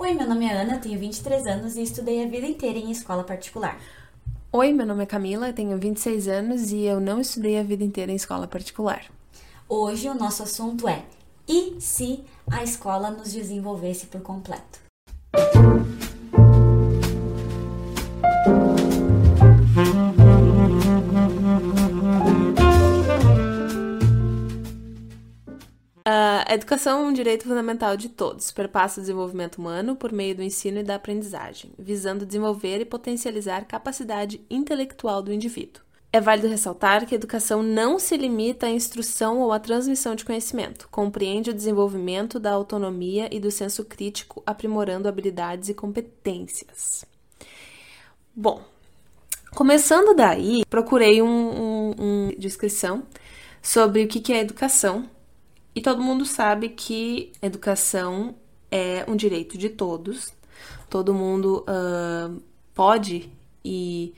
Oi, meu nome é Ana, tenho 23 anos e estudei a vida inteira em escola particular. Oi, meu nome é Camila, tenho 26 anos e eu não estudei a vida inteira em escola particular. Hoje o nosso assunto é: e se a escola nos desenvolvesse por completo? A educação é um direito fundamental de todos, perpassa o desenvolvimento humano por meio do ensino e da aprendizagem, visando desenvolver e potencializar capacidade intelectual do indivíduo. É válido ressaltar que a educação não se limita à instrução ou à transmissão de conhecimento, compreende o desenvolvimento da autonomia e do senso crítico, aprimorando habilidades e competências. Bom, começando daí, procurei um, um, um descrição sobre o que é educação e todo mundo sabe que educação é um direito de todos, todo mundo uh, pode e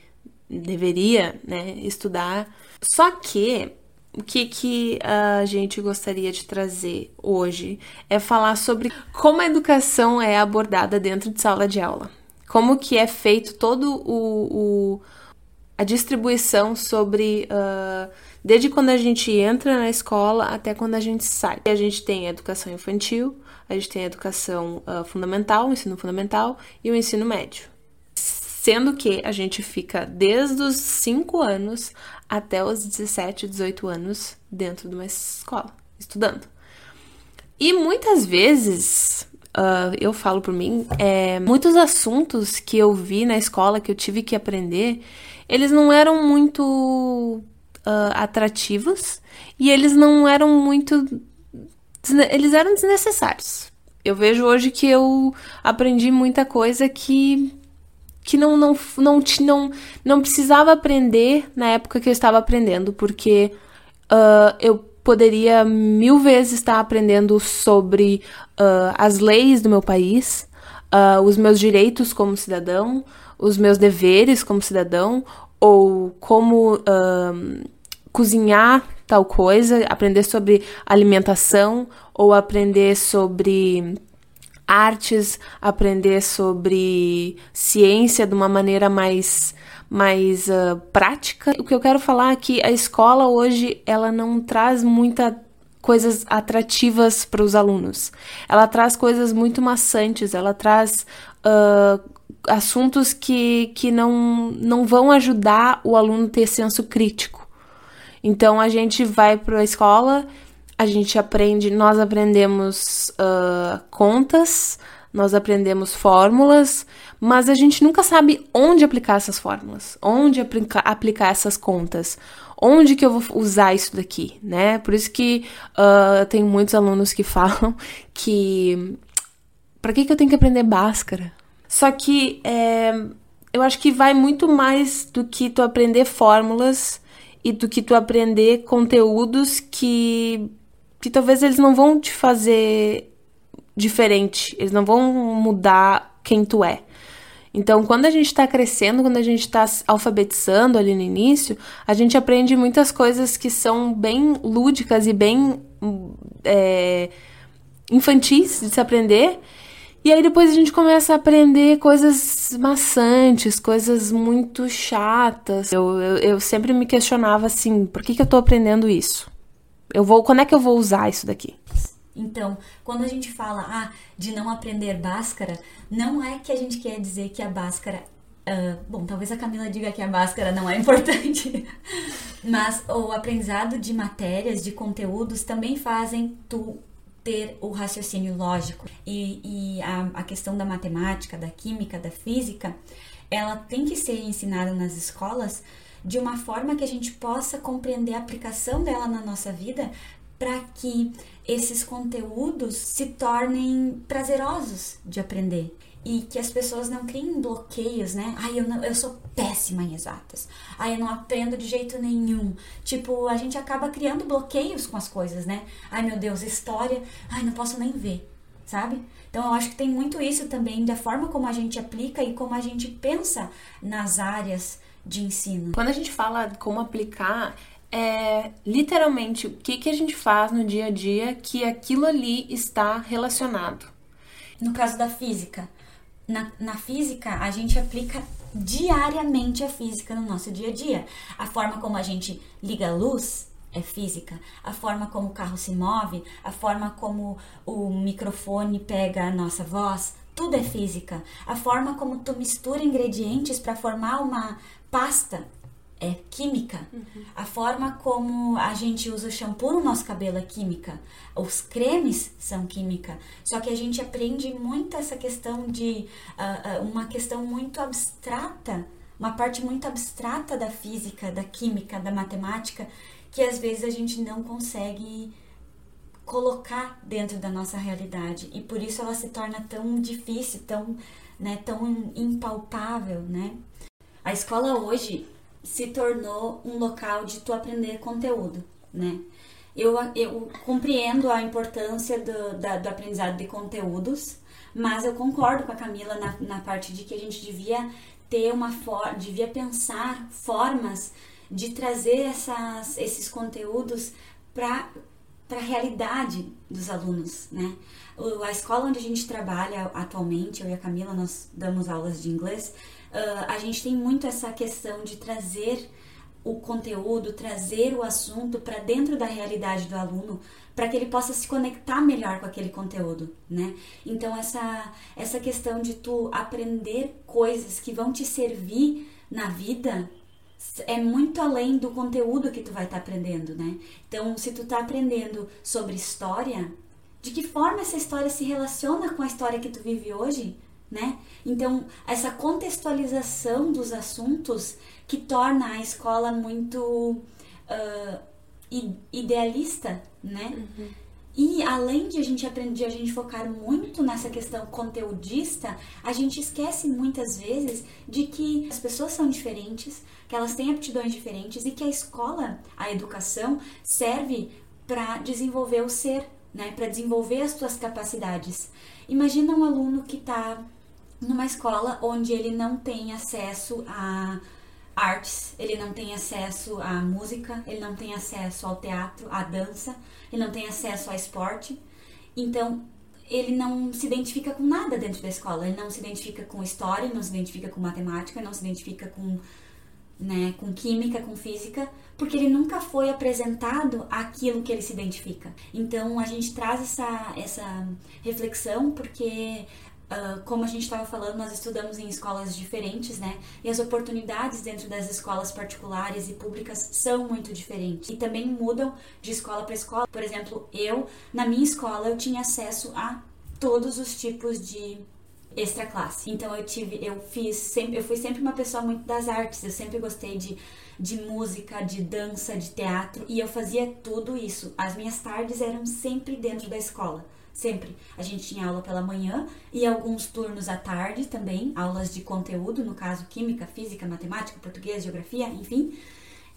deveria né, estudar. Só que o que, que a gente gostaria de trazer hoje é falar sobre como a educação é abordada dentro de sala de aula. Como que é feito todo o, o a distribuição sobre uh, desde quando a gente entra na escola até quando a gente sai. A gente tem a educação infantil, a gente tem a educação uh, fundamental, o ensino fundamental e o ensino médio. Sendo que a gente fica desde os 5 anos até os 17, 18 anos dentro de uma escola, estudando. E muitas vezes, uh, eu falo por mim, é, muitos assuntos que eu vi na escola, que eu tive que aprender, eles não eram muito uh, atrativos e eles não eram muito. Eles eram desnecessários. Eu vejo hoje que eu aprendi muita coisa que que não não não não, não precisava aprender na época que eu estava aprendendo, porque uh, eu poderia mil vezes estar aprendendo sobre uh, as leis do meu país, uh, os meus direitos como cidadão, os meus deveres como cidadão, ou como cozinhar tal coisa, aprender sobre alimentação, ou aprender sobre artes, aprender sobre ciência de uma maneira mais mais uh, prática. O que eu quero falar é que a escola hoje ela não traz muita coisas atrativas para os alunos. Ela traz coisas muito maçantes, ela traz uh, assuntos que, que não, não vão ajudar o aluno a ter senso crítico. Então a gente vai para a escola, a gente aprende, nós aprendemos uh, contas, nós aprendemos fórmulas, mas a gente nunca sabe onde aplicar essas fórmulas, onde aplica, aplicar essas contas, onde que eu vou usar isso daqui, né? Por isso que uh, tem muitos alunos que falam que para que, que eu tenho que aprender Bhaskara? Só que é, eu acho que vai muito mais do que tu aprender fórmulas e do que tu aprender conteúdos que, que talvez eles não vão te fazer diferente, eles não vão mudar quem tu é. Então, quando a gente está crescendo, quando a gente está alfabetizando ali no início, a gente aprende muitas coisas que são bem lúdicas e bem é, infantis de se aprender. E aí depois a gente começa a aprender coisas maçantes, coisas muito chatas. Eu, eu, eu sempre me questionava assim, por que, que eu tô aprendendo isso? Eu vou, quando é que eu vou usar isso daqui? Então, quando a gente fala ah, de não aprender Bhaskara, não é que a gente quer dizer que a Bhaskara. Uh, bom, talvez a Camila diga que a Bhaskara não é importante, mas o aprendizado de matérias, de conteúdos, também fazem tu ter o raciocínio lógico. E, e a, a questão da matemática, da química, da física, ela tem que ser ensinada nas escolas de uma forma que a gente possa compreender a aplicação dela na nossa vida para que esses conteúdos se tornem prazerosos de aprender e que as pessoas não criem bloqueios, né? Ai, eu, não, eu sou péssima em exatas. Ai, eu não aprendo de jeito nenhum. Tipo, a gente acaba criando bloqueios com as coisas, né? Ai, meu Deus, história, ai, não posso nem ver, sabe? Então, eu acho que tem muito isso também da forma como a gente aplica e como a gente pensa nas áreas de ensino. Quando a gente fala como aplicar, é literalmente o que, que a gente faz no dia a dia que aquilo ali está relacionado. no caso da física, na, na física a gente aplica diariamente a física no nosso dia a dia. A forma como a gente liga a luz é física, a forma como o carro se move, a forma como o microfone pega a nossa voz, tudo é física. A forma como tu mistura ingredientes para formar uma pasta é química. Uhum. A forma como a gente usa o shampoo no nosso cabelo é química. Os cremes são química. Só que a gente aprende muito essa questão de uh, uma questão muito abstrata, uma parte muito abstrata da física, da química, da matemática, que às vezes a gente não consegue colocar dentro da nossa realidade e por isso ela se torna tão difícil, tão, né, tão impalpável, né? A escola hoje se tornou um local de tu aprender conteúdo, né? Eu, eu compreendo a importância do, da, do aprendizado de conteúdos, mas eu concordo com a Camila na, na parte de que a gente devia ter uma forma, devia pensar formas de trazer essas, esses conteúdos para para a realidade dos alunos, né? A escola onde a gente trabalha atualmente, eu e a Camila, nós damos aulas de inglês, uh, a gente tem muito essa questão de trazer o conteúdo, trazer o assunto para dentro da realidade do aluno, para que ele possa se conectar melhor com aquele conteúdo, né? Então essa essa questão de tu aprender coisas que vão te servir na vida é muito além do conteúdo que tu vai estar tá aprendendo, né? Então, se tu tá aprendendo sobre história, de que forma essa história se relaciona com a história que tu vive hoje? Né? Então, essa contextualização dos assuntos que torna a escola muito uh, idealista, né? Uhum. E além de a gente aprender, a gente focar muito nessa questão conteudista, a gente esquece muitas vezes de que as pessoas são diferentes, que elas têm aptidões diferentes e que a escola, a educação, serve para desenvolver o ser, né? Para desenvolver as suas capacidades. Imagina um aluno que está numa escola onde ele não tem acesso a artes, ele não tem acesso à música, ele não tem acesso ao teatro, à dança, ele não tem acesso ao esporte. Então, ele não se identifica com nada dentro da escola. Ele não se identifica com história, não se identifica com matemática, não se identifica com, né, com química, com física, porque ele nunca foi apresentado aquilo que ele se identifica. Então, a gente traz essa, essa reflexão porque Uh, como a gente estava falando, nós estudamos em escolas diferentes, né? E as oportunidades dentro das escolas particulares e públicas são muito diferentes e também mudam de escola para escola. Por exemplo, eu na minha escola eu tinha acesso a todos os tipos de extra classe. Então eu tive, eu fiz sempre, eu fui sempre uma pessoa muito das artes. Eu sempre gostei de de música, de dança, de teatro e eu fazia tudo isso. As minhas tardes eram sempre dentro da escola. Sempre. A gente tinha aula pela manhã e alguns turnos à tarde também, aulas de conteúdo, no caso química, física, matemática, português, geografia, enfim.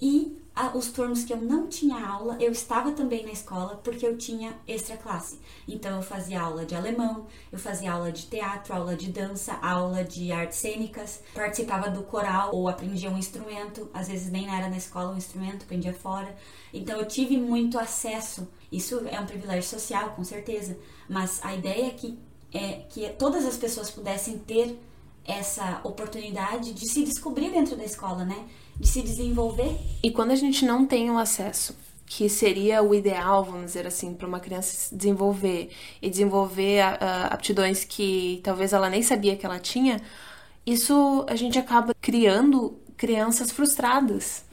E os turnos que eu não tinha aula, eu estava também na escola porque eu tinha extra classe. Então eu fazia aula de alemão, eu fazia aula de teatro, aula de dança, aula de artes cênicas, participava do coral ou aprendia um instrumento, às vezes nem era na escola um instrumento, aprendia fora. Então eu tive muito acesso. Isso é um privilégio social, com certeza, mas a ideia é que, é que todas as pessoas pudessem ter essa oportunidade de se descobrir dentro da escola, né? De se desenvolver. E quando a gente não tem o acesso, que seria o ideal, vamos dizer assim, para uma criança se desenvolver e desenvolver uh, aptidões que talvez ela nem sabia que ela tinha, isso a gente acaba criando crianças frustradas.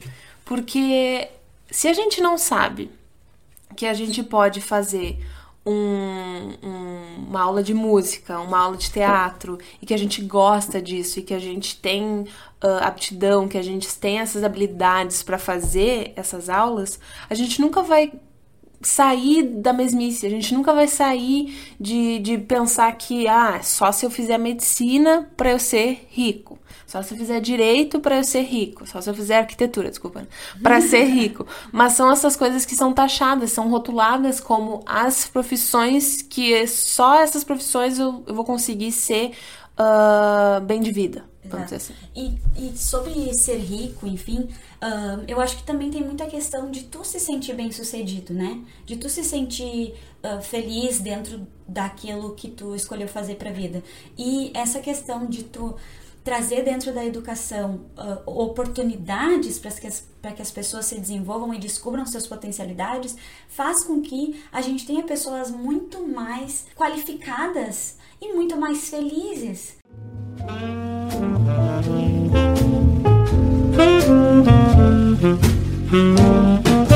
Porque se a gente não sabe que a gente pode fazer um, um, uma aula de música, uma aula de teatro, e que a gente gosta disso, e que a gente tem uh, aptidão, que a gente tem essas habilidades para fazer essas aulas, a gente nunca vai sair da mesmice, a gente nunca vai sair de, de pensar que, ah, só se eu fizer medicina para eu ser rico. Só se eu fizer direito para eu ser rico. Só se eu fizer arquitetura, desculpa. Para ser rico. Mas são essas coisas que são taxadas, são rotuladas como as profissões que só essas profissões eu, eu vou conseguir ser uh, bem de vida. Vamos dizer assim. E, e sobre ser rico, enfim, uh, eu acho que também tem muita questão de tu se sentir bem sucedido, né? De tu se sentir uh, feliz dentro daquilo que tu escolheu fazer pra vida. E essa questão de tu trazer dentro da educação uh, oportunidades para que, as, que as pessoas se desenvolvam e descubram suas potencialidades, faz com que a gente tenha pessoas muito mais qualificadas e muito mais felizes. A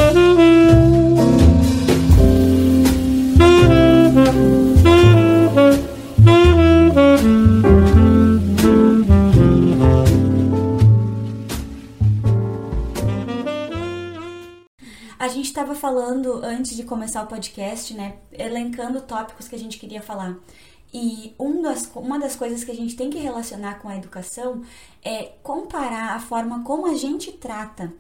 gente estava falando antes de começar o podcast, né? Elencando tópicos que a gente queria falar. E um das, uma das coisas que a gente tem que relacionar com a educação é comparar a forma como a gente trata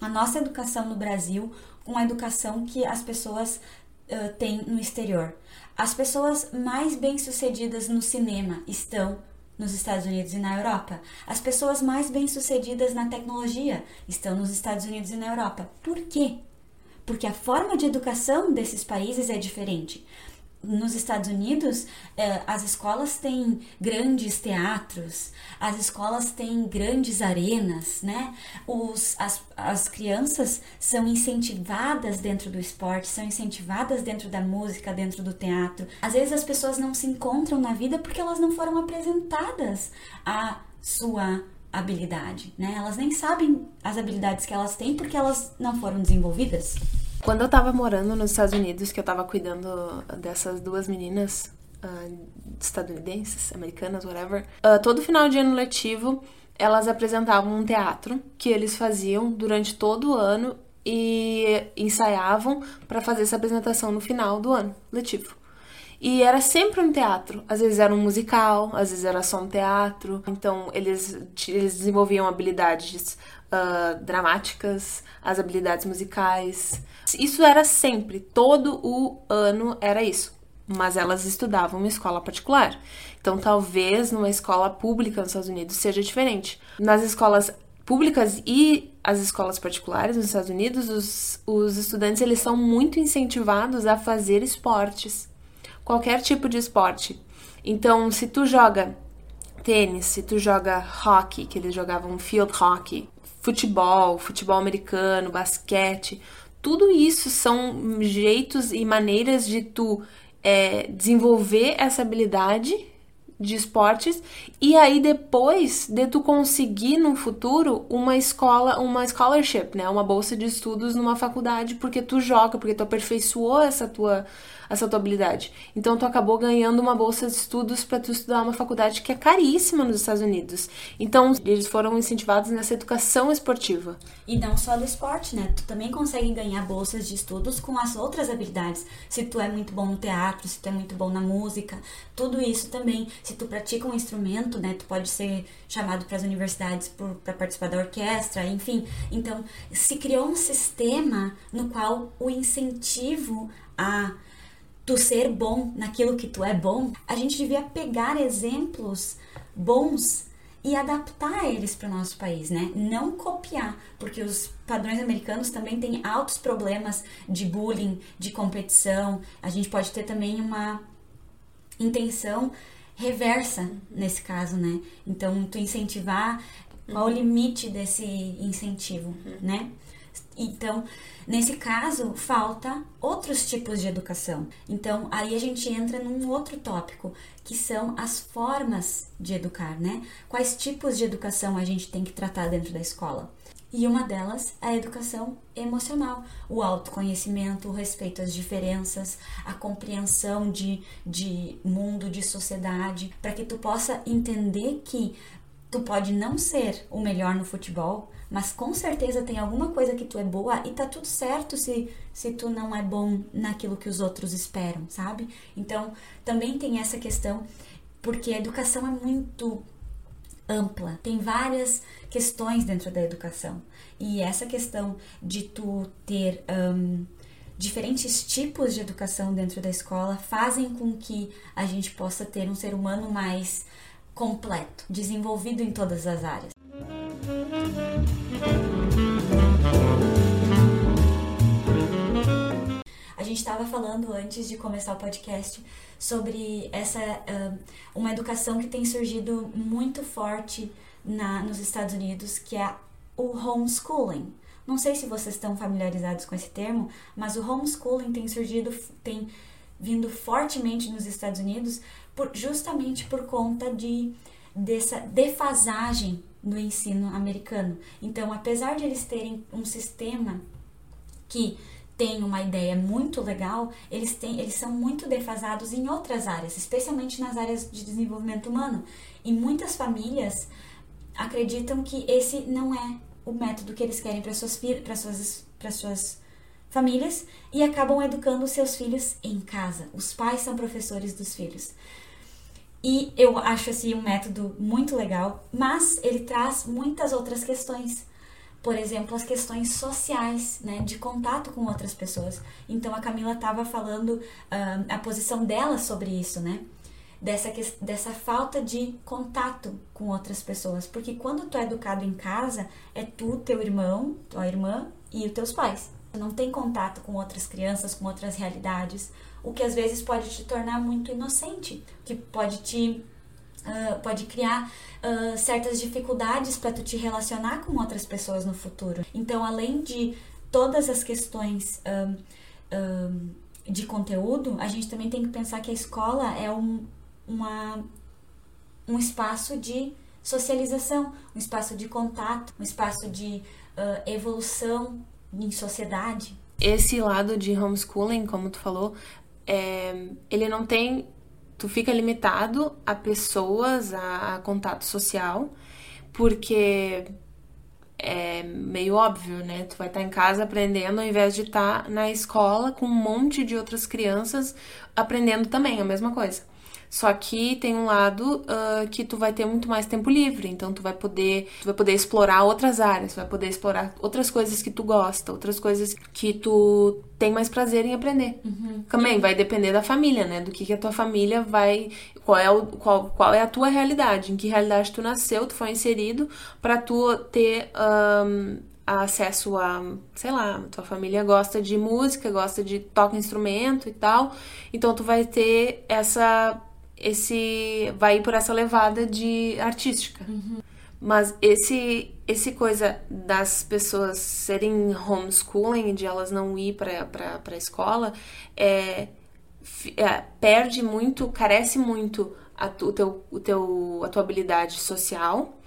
a nossa educação no Brasil com a educação que as pessoas uh, têm no exterior. As pessoas mais bem-sucedidas no cinema estão nos Estados Unidos e na Europa. As pessoas mais bem-sucedidas na tecnologia estão nos Estados Unidos e na Europa. Por quê? Porque a forma de educação desses países é diferente nos Estados Unidos, eh, as escolas têm grandes teatros, as escolas têm grandes arenas, né? Os, as, as crianças são incentivadas dentro do esporte, são incentivadas dentro da música, dentro do teatro. Às vezes as pessoas não se encontram na vida porque elas não foram apresentadas a sua habilidade, né? Elas nem sabem as habilidades que elas têm porque elas não foram desenvolvidas. Quando eu tava morando nos Estados Unidos, que eu tava cuidando dessas duas meninas uh, estadunidenses, americanas, whatever, uh, todo final de ano letivo elas apresentavam um teatro que eles faziam durante todo o ano e ensaiavam para fazer essa apresentação no final do ano letivo. E era sempre um teatro. Às vezes era um musical, às vezes era só um teatro. Então eles, eles desenvolviam habilidades uh, dramáticas, as habilidades musicais. Isso era sempre, todo o ano era isso. Mas elas estudavam em escola particular. Então, talvez numa escola pública nos Estados Unidos seja diferente. Nas escolas públicas e as escolas particulares nos Estados Unidos, os, os estudantes eles são muito incentivados a fazer esportes. Qualquer tipo de esporte. Então, se tu joga tênis, se tu joga hockey, que eles jogavam field hockey, futebol, futebol americano, basquete, tudo isso são jeitos e maneiras de tu é, desenvolver essa habilidade de esportes e aí depois de tu conseguir no futuro uma escola, uma scholarship, né, uma bolsa de estudos numa faculdade porque tu joga, porque tu aperfeiçoou essa tua essa tua habilidade. Então tu acabou ganhando uma bolsa de estudos para tu estudar uma faculdade que é caríssima nos Estados Unidos. Então eles foram incentivados nessa educação esportiva. E não só do esporte, né? Tu também consegue ganhar bolsas de estudos com as outras habilidades. Se tu é muito bom no teatro, se tu é muito bom na música, tudo isso também. Se tu pratica um instrumento, né, tu pode ser chamado para as universidades para participar da orquestra, enfim. Então, se criou um sistema no qual o incentivo a tu ser bom naquilo que tu é bom, a gente devia pegar exemplos bons e adaptar eles para o nosso país, né? Não copiar, porque os padrões americanos também têm altos problemas de bullying, de competição. A gente pode ter também uma intenção reversa nesse caso, né? Então, tu incentivar qual o limite desse incentivo, uhum. né? Então, nesse caso, falta outros tipos de educação. Então, aí a gente entra num outro tópico, que são as formas de educar, né? Quais tipos de educação a gente tem que tratar dentro da escola? E uma delas é a educação emocional, o autoconhecimento, o respeito às diferenças, a compreensão de, de mundo, de sociedade, para que tu possa entender que tu pode não ser o melhor no futebol, mas com certeza tem alguma coisa que tu é boa e tá tudo certo se, se tu não é bom naquilo que os outros esperam, sabe? Então, também tem essa questão, porque a educação é muito ampla, tem várias questões dentro da educação. E essa questão de tu ter um, diferentes tipos de educação dentro da escola fazem com que a gente possa ter um ser humano mais completo, desenvolvido em todas as áreas. Gente estava falando antes de começar o podcast sobre essa uh, uma educação que tem surgido muito forte na, nos Estados Unidos, que é o homeschooling. Não sei se vocês estão familiarizados com esse termo, mas o homeschooling tem surgido, tem vindo fortemente nos Estados Unidos por, justamente por conta de dessa defasagem no ensino americano. Então, apesar de eles terem um sistema que tem uma ideia muito legal, eles, têm, eles são muito defasados em outras áreas, especialmente nas áreas de desenvolvimento humano. E muitas famílias acreditam que esse não é o método que eles querem para suas, para suas, para suas famílias e acabam educando seus filhos em casa. Os pais são professores dos filhos. E eu acho assim um método muito legal, mas ele traz muitas outras questões. Por exemplo, as questões sociais, né, de contato com outras pessoas. Então a Camila estava falando uh, a posição dela sobre isso, né? Dessa, dessa falta de contato com outras pessoas. Porque quando tu é educado em casa, é tu, teu irmão, tua irmã e os teus pais. Tu não tem contato com outras crianças, com outras realidades o que às vezes pode te tornar muito inocente, que pode te uh, pode criar uh, certas dificuldades para tu te relacionar com outras pessoas no futuro. Então, além de todas as questões um, um, de conteúdo, a gente também tem que pensar que a escola é um, uma, um espaço de socialização, um espaço de contato, um espaço de uh, evolução em sociedade. Esse lado de homeschooling, como tu falou, é, ele não tem. Tu fica limitado a pessoas, a, a contato social, porque é meio óbvio, né? Tu vai estar em casa aprendendo ao invés de estar na escola com um monte de outras crianças aprendendo também a mesma coisa. Só que tem um lado uh, que tu vai ter muito mais tempo livre, então tu vai poder, tu vai poder explorar outras áreas, vai poder explorar outras coisas que tu gosta, outras coisas que tu tem mais prazer em aprender. Uhum. Também vai depender da família, né? Do que, que a tua família vai, qual é o, qual, qual é a tua realidade, em que realidade tu nasceu, tu foi inserido para tu ter um, acesso a, sei lá, tua família gosta de música, gosta de toca instrumento e tal, então tu vai ter essa esse vai por essa levada de artística. Uhum. Mas esse esse coisa das pessoas serem homeschooling, de elas não ir para a escola, é, é, perde muito, carece muito a, tu, o teu, o teu, a tua habilidade social.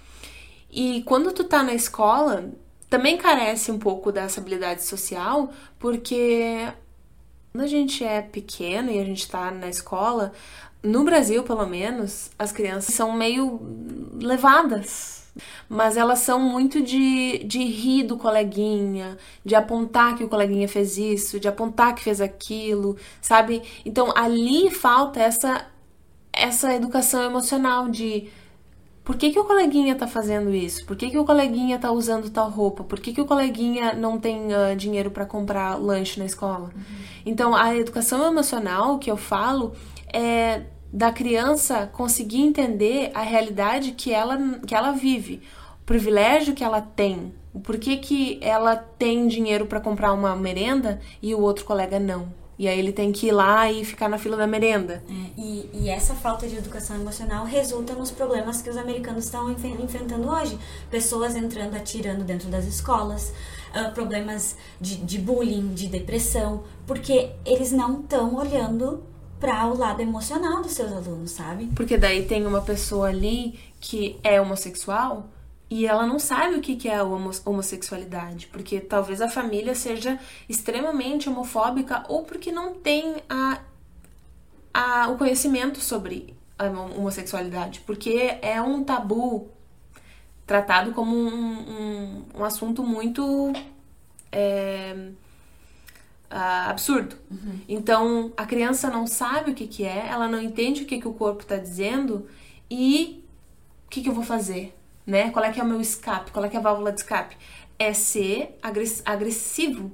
E quando tu tá na escola, também carece um pouco dessa habilidade social, porque quando a gente é pequeno e a gente tá na escola, no Brasil, pelo menos, as crianças são meio levadas. Mas elas são muito de, de rir do coleguinha, de apontar que o coleguinha fez isso, de apontar que fez aquilo, sabe? Então ali falta essa, essa educação emocional de por que, que o coleguinha tá fazendo isso? Por que, que o coleguinha tá usando tal roupa? Por que, que o coleguinha não tem uh, dinheiro para comprar lanche na escola? Uhum. Então, a educação emocional que eu falo é da criança conseguir entender a realidade que ela, que ela vive, o privilégio que ela tem, o porquê que ela tem dinheiro para comprar uma merenda e o outro colega não. E aí ele tem que ir lá e ficar na fila da merenda. É, e, e, essa falta de educação emocional resulta nos problemas que os americanos estão enfrentando hoje. Pessoas entrando, atirando dentro das escolas, uh, problemas de, de bullying, de depressão, porque eles não estão olhando para o lado emocional dos seus alunos, sabe? Porque daí tem uma pessoa ali que é homossexual e ela não sabe o que é a homossexualidade, porque talvez a família seja extremamente homofóbica ou porque não tem a, a, o conhecimento sobre a homossexualidade, porque é um tabu tratado como um, um, um assunto muito. É, uh, absurdo. Uhum. Então a criança não sabe o que, que é, ela não entende o que, que o corpo está dizendo e o que, que eu vou fazer, né? Qual é que é o meu escape? Qual é que é a válvula de escape? É ser agressivo.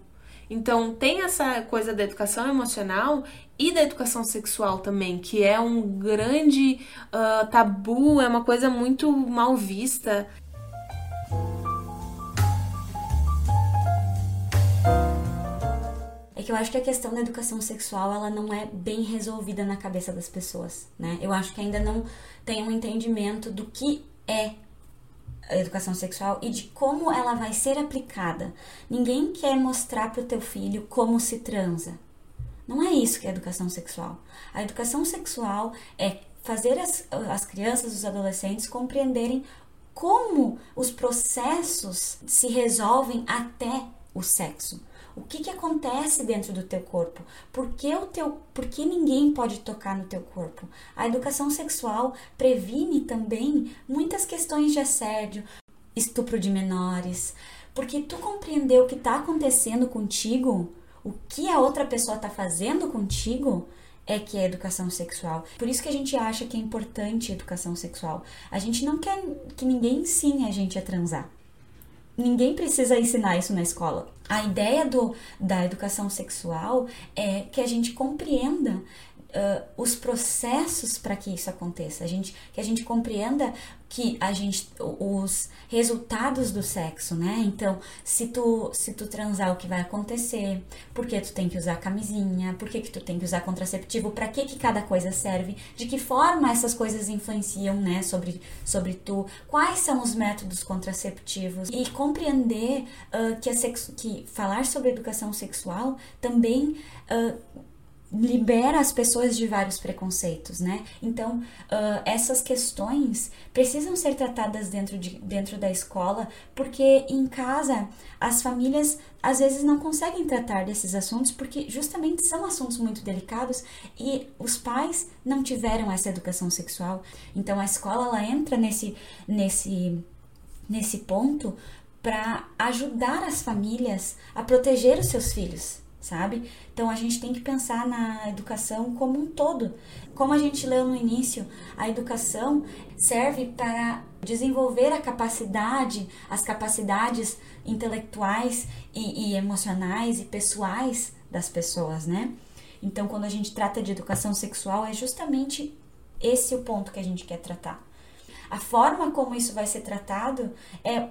Então tem essa coisa da educação emocional e da educação sexual também, que é um grande uh, tabu, é uma coisa muito mal vista. É que eu acho que a questão da educação sexual ela não é bem resolvida na cabeça das pessoas, né? Eu acho que ainda não tem um entendimento do que é educação sexual e de como ela vai ser aplicada. Ninguém quer mostrar para o teu filho como se transa. Não é isso que é educação sexual. A educação sexual é fazer as, as crianças, os adolescentes compreenderem como os processos se resolvem até o sexo. O que, que acontece dentro do teu corpo? Por que, o teu, por que ninguém pode tocar no teu corpo? A educação sexual previne também muitas questões de assédio, estupro de menores, porque tu compreender o que está acontecendo contigo, o que a outra pessoa está fazendo contigo, é que é educação sexual. Por isso que a gente acha que é importante a educação sexual. A gente não quer que ninguém ensine a gente a transar. Ninguém precisa ensinar isso na escola. A ideia do, da educação sexual é que a gente compreenda uh, os processos para que isso aconteça, a gente, que a gente compreenda que a gente os resultados do sexo, né? Então, se tu se tu transar o que vai acontecer, por que tu tem que usar camisinha, por que, que tu tem que usar contraceptivo, para que que cada coisa serve, de que forma essas coisas influenciam, né, sobre sobre tu, quais são os métodos contraceptivos? E compreender uh, que a sexo, que falar sobre educação sexual também uh, libera as pessoas de vários preconceitos, né? Então, uh, essas questões precisam ser tratadas dentro, de, dentro da escola, porque em casa as famílias às vezes não conseguem tratar desses assuntos porque justamente são assuntos muito delicados e os pais não tiveram essa educação sexual. Então, a escola ela entra nesse, nesse, nesse ponto para ajudar as famílias a proteger os seus filhos sabe? Então a gente tem que pensar na educação como um todo. Como a gente leu no início, a educação serve para desenvolver a capacidade, as capacidades intelectuais e, e emocionais e pessoais das pessoas, né? Então, quando a gente trata de educação sexual, é justamente esse o ponto que a gente quer tratar. A forma como isso vai ser tratado é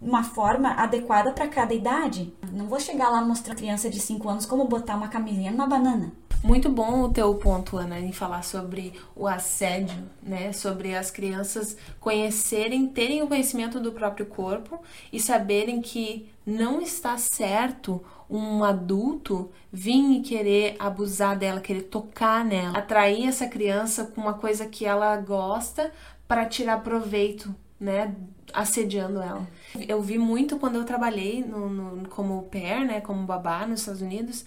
uma forma adequada para cada idade. Não vou chegar lá mostrar a criança de 5 anos como botar uma camisinha numa banana. Muito bom o teu ponto, Ana, em falar sobre o assédio, né? Sobre as crianças conhecerem, terem o conhecimento do próprio corpo e saberem que não está certo um adulto vir e querer abusar dela, querer tocar nela, atrair essa criança com uma coisa que ela gosta para tirar proveito né, assediando ela. Eu vi muito quando eu trabalhei no, no, como pair, né, como babá nos Estados Unidos,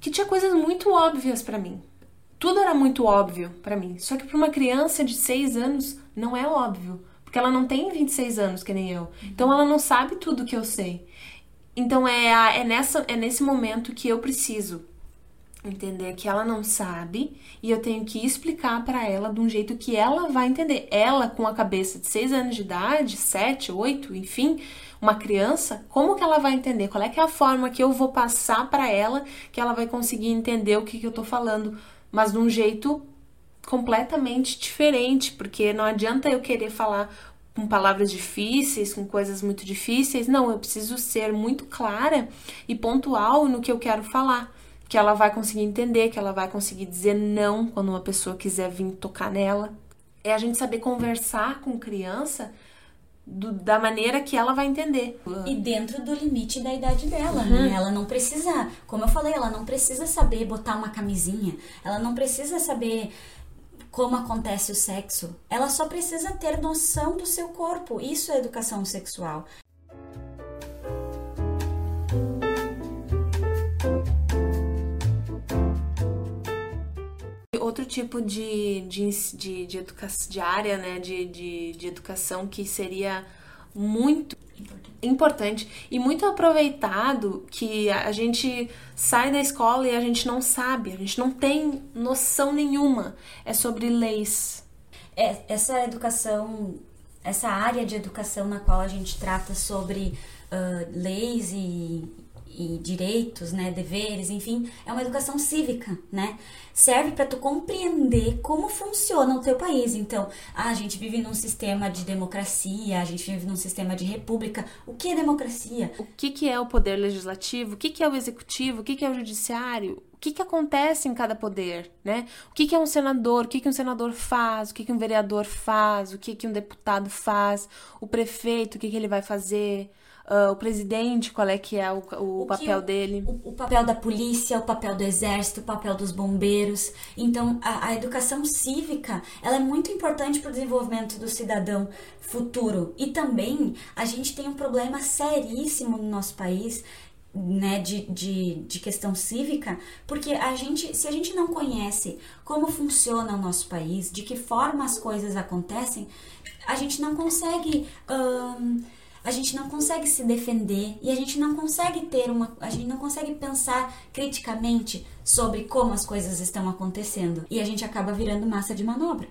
que tinha coisas muito óbvias para mim. Tudo era muito óbvio para mim. Só que para uma criança de 6 anos não é óbvio, porque ela não tem 26 anos que nem eu. Então ela não sabe tudo que eu sei. Então é, a, é, nessa, é nesse momento que eu preciso entender que ela não sabe e eu tenho que explicar para ela de um jeito que ela vai entender. Ela com a cabeça de 6 anos de idade, 7, 8, enfim, uma criança, como que ela vai entender? Qual é que é a forma que eu vou passar para ela que ela vai conseguir entender o que, que eu tô falando, mas de um jeito completamente diferente, porque não adianta eu querer falar com palavras difíceis, com coisas muito difíceis. Não, eu preciso ser muito clara e pontual no que eu quero falar que ela vai conseguir entender, que ela vai conseguir dizer não quando uma pessoa quiser vir tocar nela. É a gente saber conversar com criança do, da maneira que ela vai entender. E dentro do limite da idade dela, uhum. né? Ela não precisa, como eu falei, ela não precisa saber botar uma camisinha, ela não precisa saber como acontece o sexo. Ela só precisa ter noção do seu corpo. Isso é educação sexual. Outro tipo de, de, de, de, educa de área né, de, de, de educação que seria muito importante e muito aproveitado que a gente sai da escola e a gente não sabe, a gente não tem noção nenhuma. É sobre leis. É, essa educação, essa área de educação na qual a gente trata sobre uh, leis e, e direitos, né, deveres, enfim, é uma educação cívica, né? Serve para tu compreender como funciona o teu país. Então, ah, a gente vive num sistema de democracia, a gente vive num sistema de república. O que é democracia? O que, que é o poder legislativo? O que, que é o executivo? O que, que é o judiciário? O que, que acontece em cada poder, né? O que, que é um senador? O que, que um senador faz? O que, que um vereador faz? O que, que um deputado faz? O prefeito, o que, que ele vai fazer? Uh, o presidente, qual é que é o, o, o papel o, dele. O, o, papel da polícia, o papel do exército, o papel dos bombeiros. Então, a, a educação cívica, ela é muito importante para o desenvolvimento do cidadão futuro. E também, a gente tem um problema seríssimo no nosso país, né, de, de, de questão cívica, porque a gente, se a gente não conhece como funciona o nosso país, de que forma as coisas acontecem, a gente não consegue... Um, a gente não consegue se defender e a gente não consegue ter uma a gente não consegue pensar criticamente sobre como as coisas estão acontecendo e a gente acaba virando massa de manobra.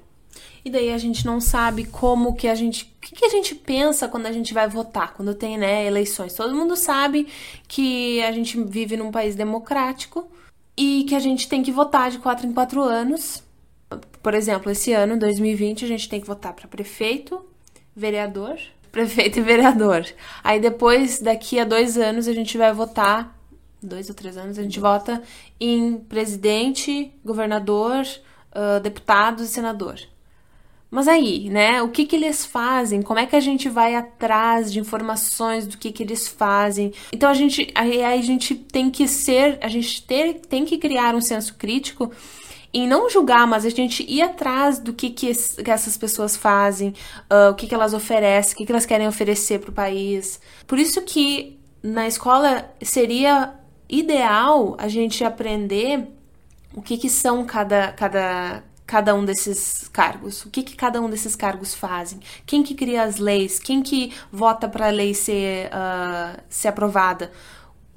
E daí a gente não sabe como que a gente. O que, que, a gente pensa quando a gente vai votar, quando tem né, eleições? Todo mundo sabe que a gente vive num país democrático e que a gente tem que votar de quatro em quatro anos. Por exemplo, esse ano, 2020, a gente tem que votar para prefeito, vereador, prefeito e vereador. Aí depois, daqui a dois anos, a gente vai votar. Dois ou três anos, a gente vota em presidente, governador, uh, deputados e senador. Mas aí, né? O que que eles fazem? Como é que a gente vai atrás de informações do que que eles fazem? Então a gente aí a gente tem que ser, a gente ter, tem que criar um senso crítico em não julgar, mas a gente ir atrás do que, que, que essas pessoas fazem, uh, o que, que elas oferecem, o que, que elas querem oferecer para o país. Por isso que na escola seria ideal a gente aprender o que, que são cada, cada, cada um desses cargos, o que, que cada um desses cargos fazem, quem que cria as leis, quem que vota para a lei ser, uh, ser aprovada,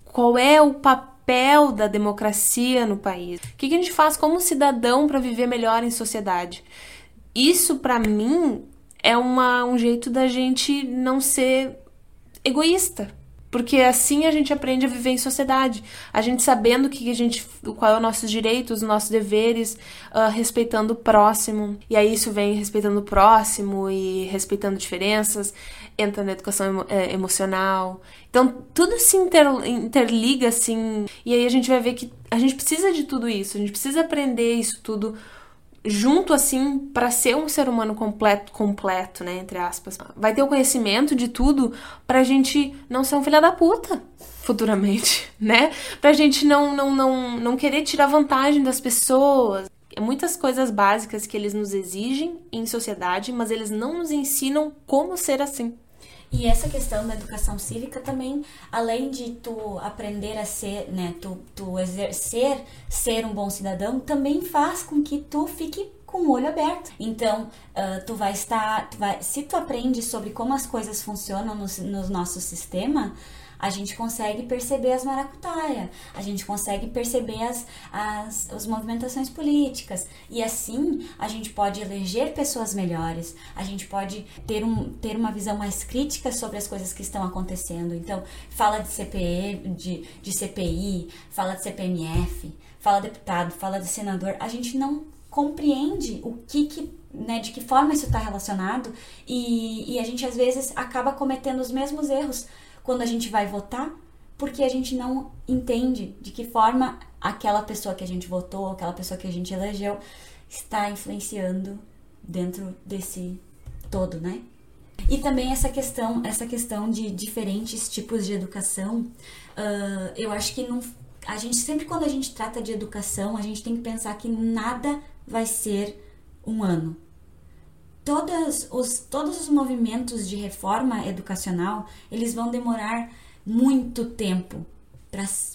qual é o papel papel da democracia no país? O que a gente faz como cidadão para viver melhor em sociedade? Isso, para mim, é uma, um jeito da gente não ser egoísta. Porque assim a gente aprende a viver em sociedade. A gente sabendo que a gente, qual é os nossos direitos, os nossos deveres, uh, respeitando o próximo. E aí isso vem respeitando o próximo e respeitando diferenças entra na educação é, emocional. Então, tudo se inter, interliga, assim, e aí a gente vai ver que a gente precisa de tudo isso, a gente precisa aprender isso tudo junto, assim, para ser um ser humano completo, completo, né, entre aspas. Vai ter o conhecimento de tudo pra gente não ser um filho da puta futuramente, né? Pra gente não, não, não, não querer tirar vantagem das pessoas. É muitas coisas básicas que eles nos exigem em sociedade, mas eles não nos ensinam como ser assim. E essa questão da educação cívica também, além de tu aprender a ser, né, tu, tu exercer ser um bom cidadão, também faz com que tu fique com o olho aberto. Então, uh, tu vai estar, tu vai, se tu aprende sobre como as coisas funcionam no, no nosso sistema, a gente consegue perceber as maracutaias, a gente consegue perceber as, as, as movimentações políticas. E assim a gente pode eleger pessoas melhores, a gente pode ter, um, ter uma visão mais crítica sobre as coisas que estão acontecendo. Então, fala de CPE, de, de CPI, fala de CPMF, fala deputado, fala de senador. A gente não compreende o que, que né, de que forma isso está relacionado e, e a gente às vezes acaba cometendo os mesmos erros quando a gente vai votar, porque a gente não entende de que forma aquela pessoa que a gente votou, aquela pessoa que a gente elegeu, está influenciando dentro desse todo, né? E também essa questão, essa questão de diferentes tipos de educação, uh, eu acho que não, a gente sempre quando a gente trata de educação, a gente tem que pensar que nada vai ser um ano, todas os, todos os movimentos de reforma educacional, eles vão demorar muito tempo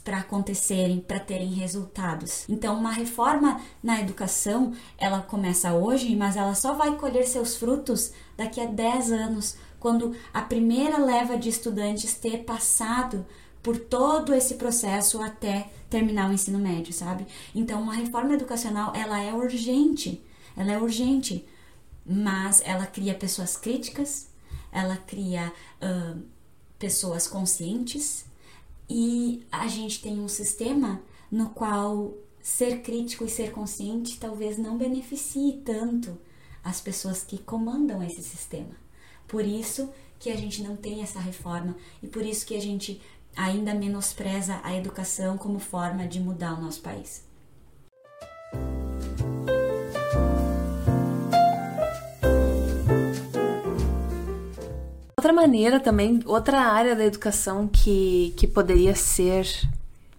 para acontecerem, para terem resultados. Então, uma reforma na educação, ela começa hoje, mas ela só vai colher seus frutos daqui a 10 anos, quando a primeira leva de estudantes ter passado por todo esse processo até terminar o ensino médio, sabe? Então, uma reforma educacional, ela é urgente. Ela é urgente mas ela cria pessoas críticas, ela cria uh, pessoas conscientes e a gente tem um sistema no qual ser crítico e ser consciente talvez não beneficie tanto as pessoas que comandam esse sistema. Por isso que a gente não tem essa reforma e por isso que a gente ainda menospreza a educação como forma de mudar o nosso país. Outra maneira também, outra área da educação que, que poderia ser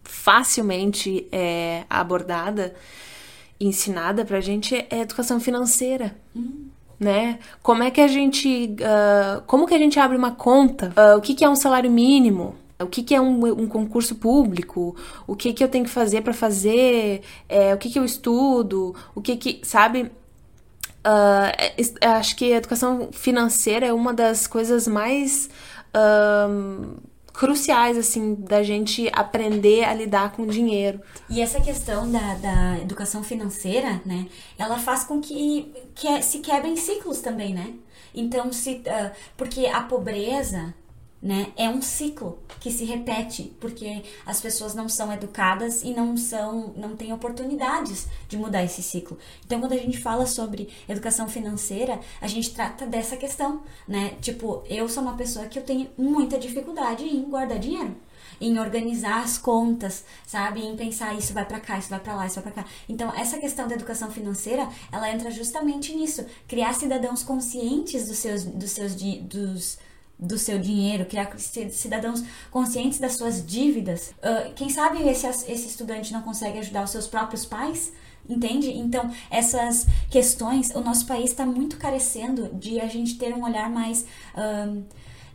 facilmente é, abordada ensinada pra gente é a educação financeira. Hum. Né? Como é que a gente. Uh, como que a gente abre uma conta? Uh, o que, que é um salário mínimo? O que, que é um, um, concurso público? O que, que eu tenho que fazer para fazer? É, o que, que eu estudo? O que que. Sabe? Uh, acho que a educação financeira é uma das coisas mais cruciais, assim, da gente aprender a lidar com o dinheiro. E essa questão da, da educação financeira, né, ela faz com que, que se quebrem ciclos também, né? Então, se, uh, porque a pobreza, né? É um ciclo que se repete, porque as pessoas não são educadas e não são, não têm oportunidades de mudar esse ciclo. Então, quando a gente fala sobre educação financeira, a gente trata dessa questão, né? Tipo, eu sou uma pessoa que eu tenho muita dificuldade em guardar dinheiro em organizar as contas, sabe? Em pensar isso vai para cá, isso vai para lá, isso vai para cá. Então, essa questão da educação financeira, ela entra justamente nisso, criar cidadãos conscientes dos seus dos seus dos do seu dinheiro, criar cidadãos conscientes das suas dívidas. Uh, quem sabe esse, esse estudante não consegue ajudar os seus próprios pais? Entende? Então, essas questões, o nosso país está muito carecendo de a gente ter um olhar mais. Uh,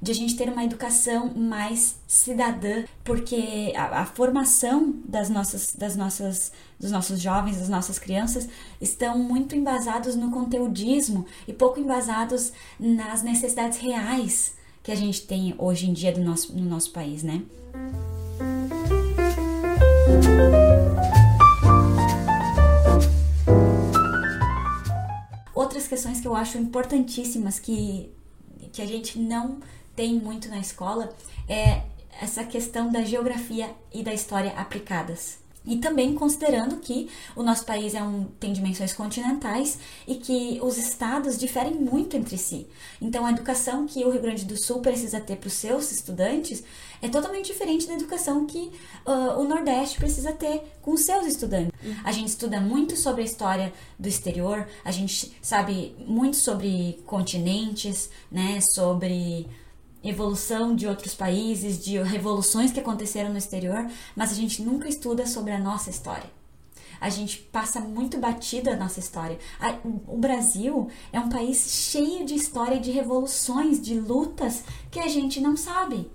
de a gente ter uma educação mais cidadã, porque a, a, formação das nossas, das nossas, dos nossos jovens, das nossas crianças, estão muito embasados no conteudismo e pouco embasados nas necessidades reais que a gente tem hoje em dia do nosso, no nosso país, né? Outras questões que eu acho importantíssimas que, que a gente não tem muito na escola é essa questão da geografia e da história aplicadas. E também considerando que o nosso país é um, tem dimensões continentais e que os estados diferem muito entre si. Então, a educação que o Rio Grande do Sul precisa ter para os seus estudantes é totalmente diferente da educação que uh, o Nordeste precisa ter com os seus estudantes. A gente estuda muito sobre a história do exterior, a gente sabe muito sobre continentes, né, sobre evolução de outros países, de revoluções que aconteceram no exterior, mas a gente nunca estuda sobre a nossa história. A gente passa muito batida a nossa história. O Brasil é um país cheio de história de revoluções, de lutas que a gente não sabe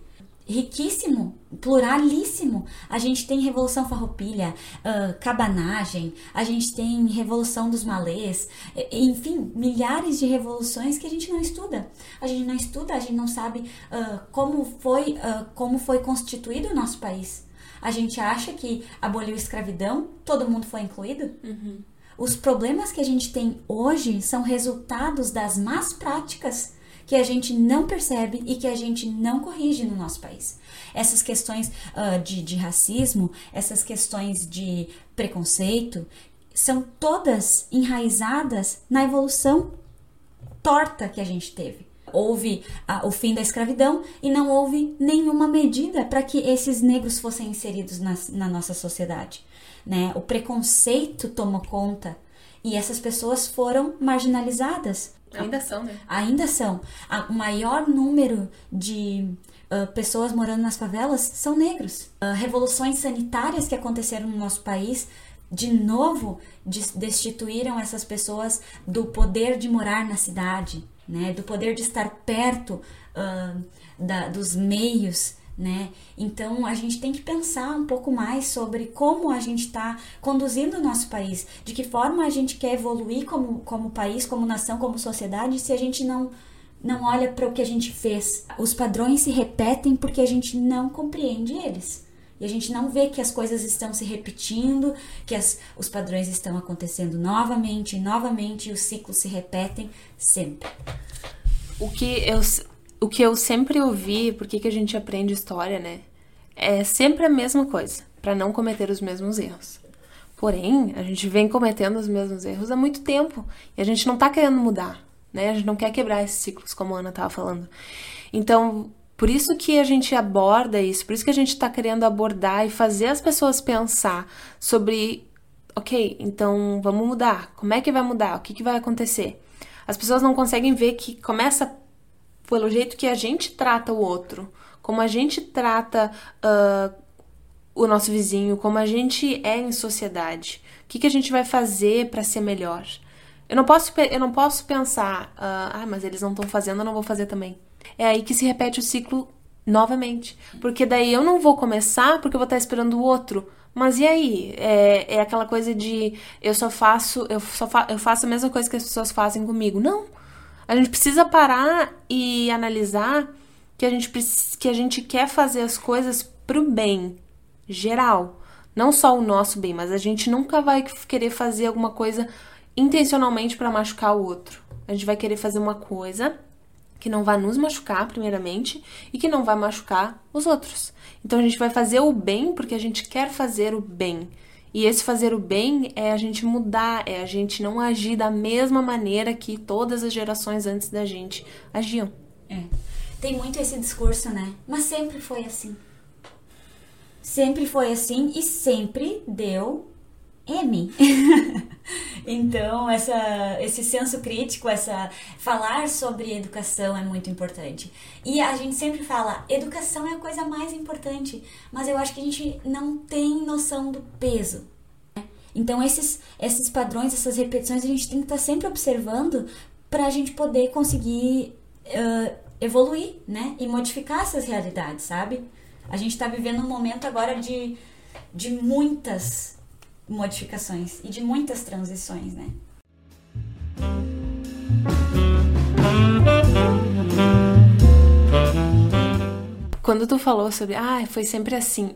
riquíssimo, pluralíssimo. A gente tem Revolução Farroupilha, uh, Cabanagem, a gente tem Revolução dos Malês, enfim, milhares de revoluções que a gente não estuda. A gente não estuda, a gente não sabe uh, como, foi, uh, como foi constituído o nosso país. A gente acha que aboliu a escravidão, todo mundo foi incluído? Uhum. Os problemas que a gente tem hoje são resultados das más práticas que a gente não percebe e que a gente não corrige no nosso país. Essas questões uh, de, de racismo, essas questões de preconceito, são todas enraizadas na evolução torta que a gente teve. Houve a, o fim da escravidão e não houve nenhuma medida para que esses negros fossem inseridos na, na nossa sociedade. Né? O preconceito tomou conta e essas pessoas foram marginalizadas. Ainda são, né? Ainda são. O maior número de uh, pessoas morando nas favelas são negros. Uh, revoluções sanitárias que aconteceram no nosso país, de novo, destituíram essas pessoas do poder de morar na cidade, né? do poder de estar perto uh, da, dos meios né? Então a gente tem que pensar um pouco mais sobre como a gente está conduzindo o nosso país, de que forma a gente quer evoluir como, como país, como nação, como sociedade, se a gente não não olha para o que a gente fez. Os padrões se repetem porque a gente não compreende eles. E a gente não vê que as coisas estão se repetindo, que as, os padrões estão acontecendo novamente novamente, e os ciclos se repetem sempre. O que eu o que eu sempre ouvi, por que a gente aprende história, né? é sempre a mesma coisa, para não cometer os mesmos erros. Porém, a gente vem cometendo os mesmos erros há muito tempo e a gente não tá querendo mudar, né? A gente não quer quebrar esses ciclos, como a Ana tava falando. Então, por isso que a gente aborda isso, por isso que a gente está querendo abordar e fazer as pessoas pensar sobre, ok, então vamos mudar. Como é que vai mudar? O que, que vai acontecer? As pessoas não conseguem ver que começa pelo jeito que a gente trata o outro, como a gente trata uh, o nosso vizinho, como a gente é em sociedade. O que, que a gente vai fazer para ser melhor? Eu não posso, eu não posso pensar, uh, ah, mas eles não estão fazendo, eu não vou fazer também é aí que se repete o ciclo novamente. Porque daí eu não vou começar porque eu vou estar esperando o outro. Mas e aí? É, é aquela coisa de eu só faço, eu só fa eu faço a mesma coisa que as pessoas fazem comigo. Não. A gente precisa parar e analisar que a gente, que a gente quer fazer as coisas pro bem geral. Não só o nosso bem, mas a gente nunca vai querer fazer alguma coisa intencionalmente para machucar o outro. A gente vai querer fazer uma coisa que não vai nos machucar, primeiramente, e que não vai machucar os outros. Então a gente vai fazer o bem porque a gente quer fazer o bem. E esse fazer o bem é a gente mudar, é a gente não agir da mesma maneira que todas as gerações antes da gente agiam. É. Tem muito esse discurso, né? Mas sempre foi assim. Sempre foi assim e sempre deu M. então, essa, esse senso crítico, essa falar sobre educação é muito importante. E a gente sempre fala, educação é a coisa mais importante, mas eu acho que a gente não tem noção do peso. Né? Então, esses, esses padrões, essas repetições, a gente tem que estar sempre observando para a gente poder conseguir uh, evoluir, né? E modificar essas realidades, sabe? A gente está vivendo um momento agora de, de muitas modificações e de muitas transições, né? Quando tu falou sobre, ah, foi sempre assim,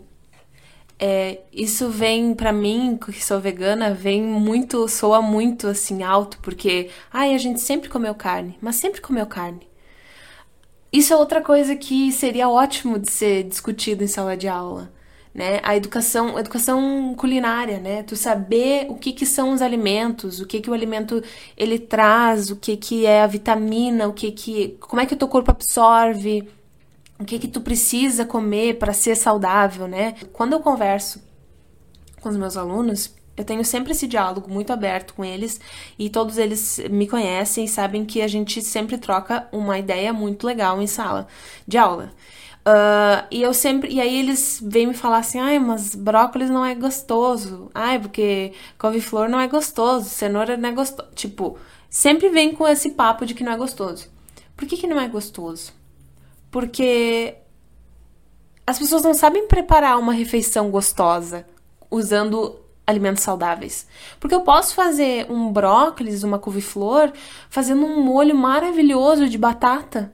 é, isso vem para mim, que sou vegana, vem muito, soa muito assim alto, porque, ai, a gente sempre comeu carne, mas sempre comeu carne. Isso é outra coisa que seria ótimo de ser discutido em sala de aula né? A educação, educação culinária, né? Tu saber o que, que são os alimentos, o que que o alimento ele traz, o que que é a vitamina, o que que como é que o teu corpo absorve, o que que tu precisa comer para ser saudável, né? Quando eu converso com os meus alunos, eu tenho sempre esse diálogo muito aberto com eles e todos eles me conhecem e sabem que a gente sempre troca uma ideia muito legal em sala de aula. Uh, e eu sempre. E aí eles vêm me falar assim, ai, mas brócolis não é gostoso. Ai, porque couve-flor não é gostoso, cenoura não é gostoso. Tipo, sempre vem com esse papo de que não é gostoso. Por que, que não é gostoso? Porque as pessoas não sabem preparar uma refeição gostosa usando alimentos saudáveis. Porque eu posso fazer um brócolis, uma couve-flor, fazendo um molho maravilhoso de batata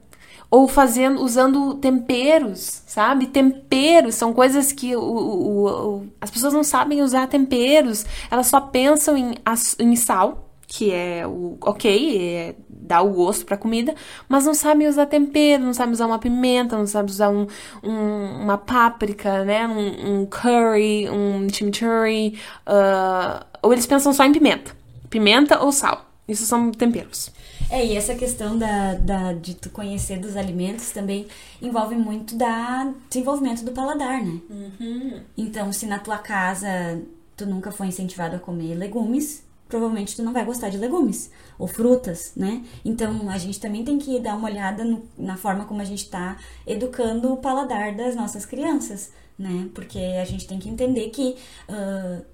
ou fazendo usando temperos, sabe? Temperos são coisas que o, o, o, as pessoas não sabem usar temperos, elas só pensam em, em sal, que é o ok, é, dá o gosto para comida, mas não sabem usar tempero, não sabem usar uma pimenta, não sabem usar um, um, uma páprica, né? Um, um curry, um chimichurri, uh, ou eles pensam só em pimenta, pimenta ou sal. Isso são temperos. É, e essa questão da, da, de tu conhecer dos alimentos também envolve muito da desenvolvimento do paladar, né? Uhum. Então, se na tua casa tu nunca foi incentivado a comer legumes, provavelmente tu não vai gostar de legumes ou frutas, né? Então a gente também tem que dar uma olhada no, na forma como a gente está educando o paladar das nossas crianças, né? Porque a gente tem que entender que uh,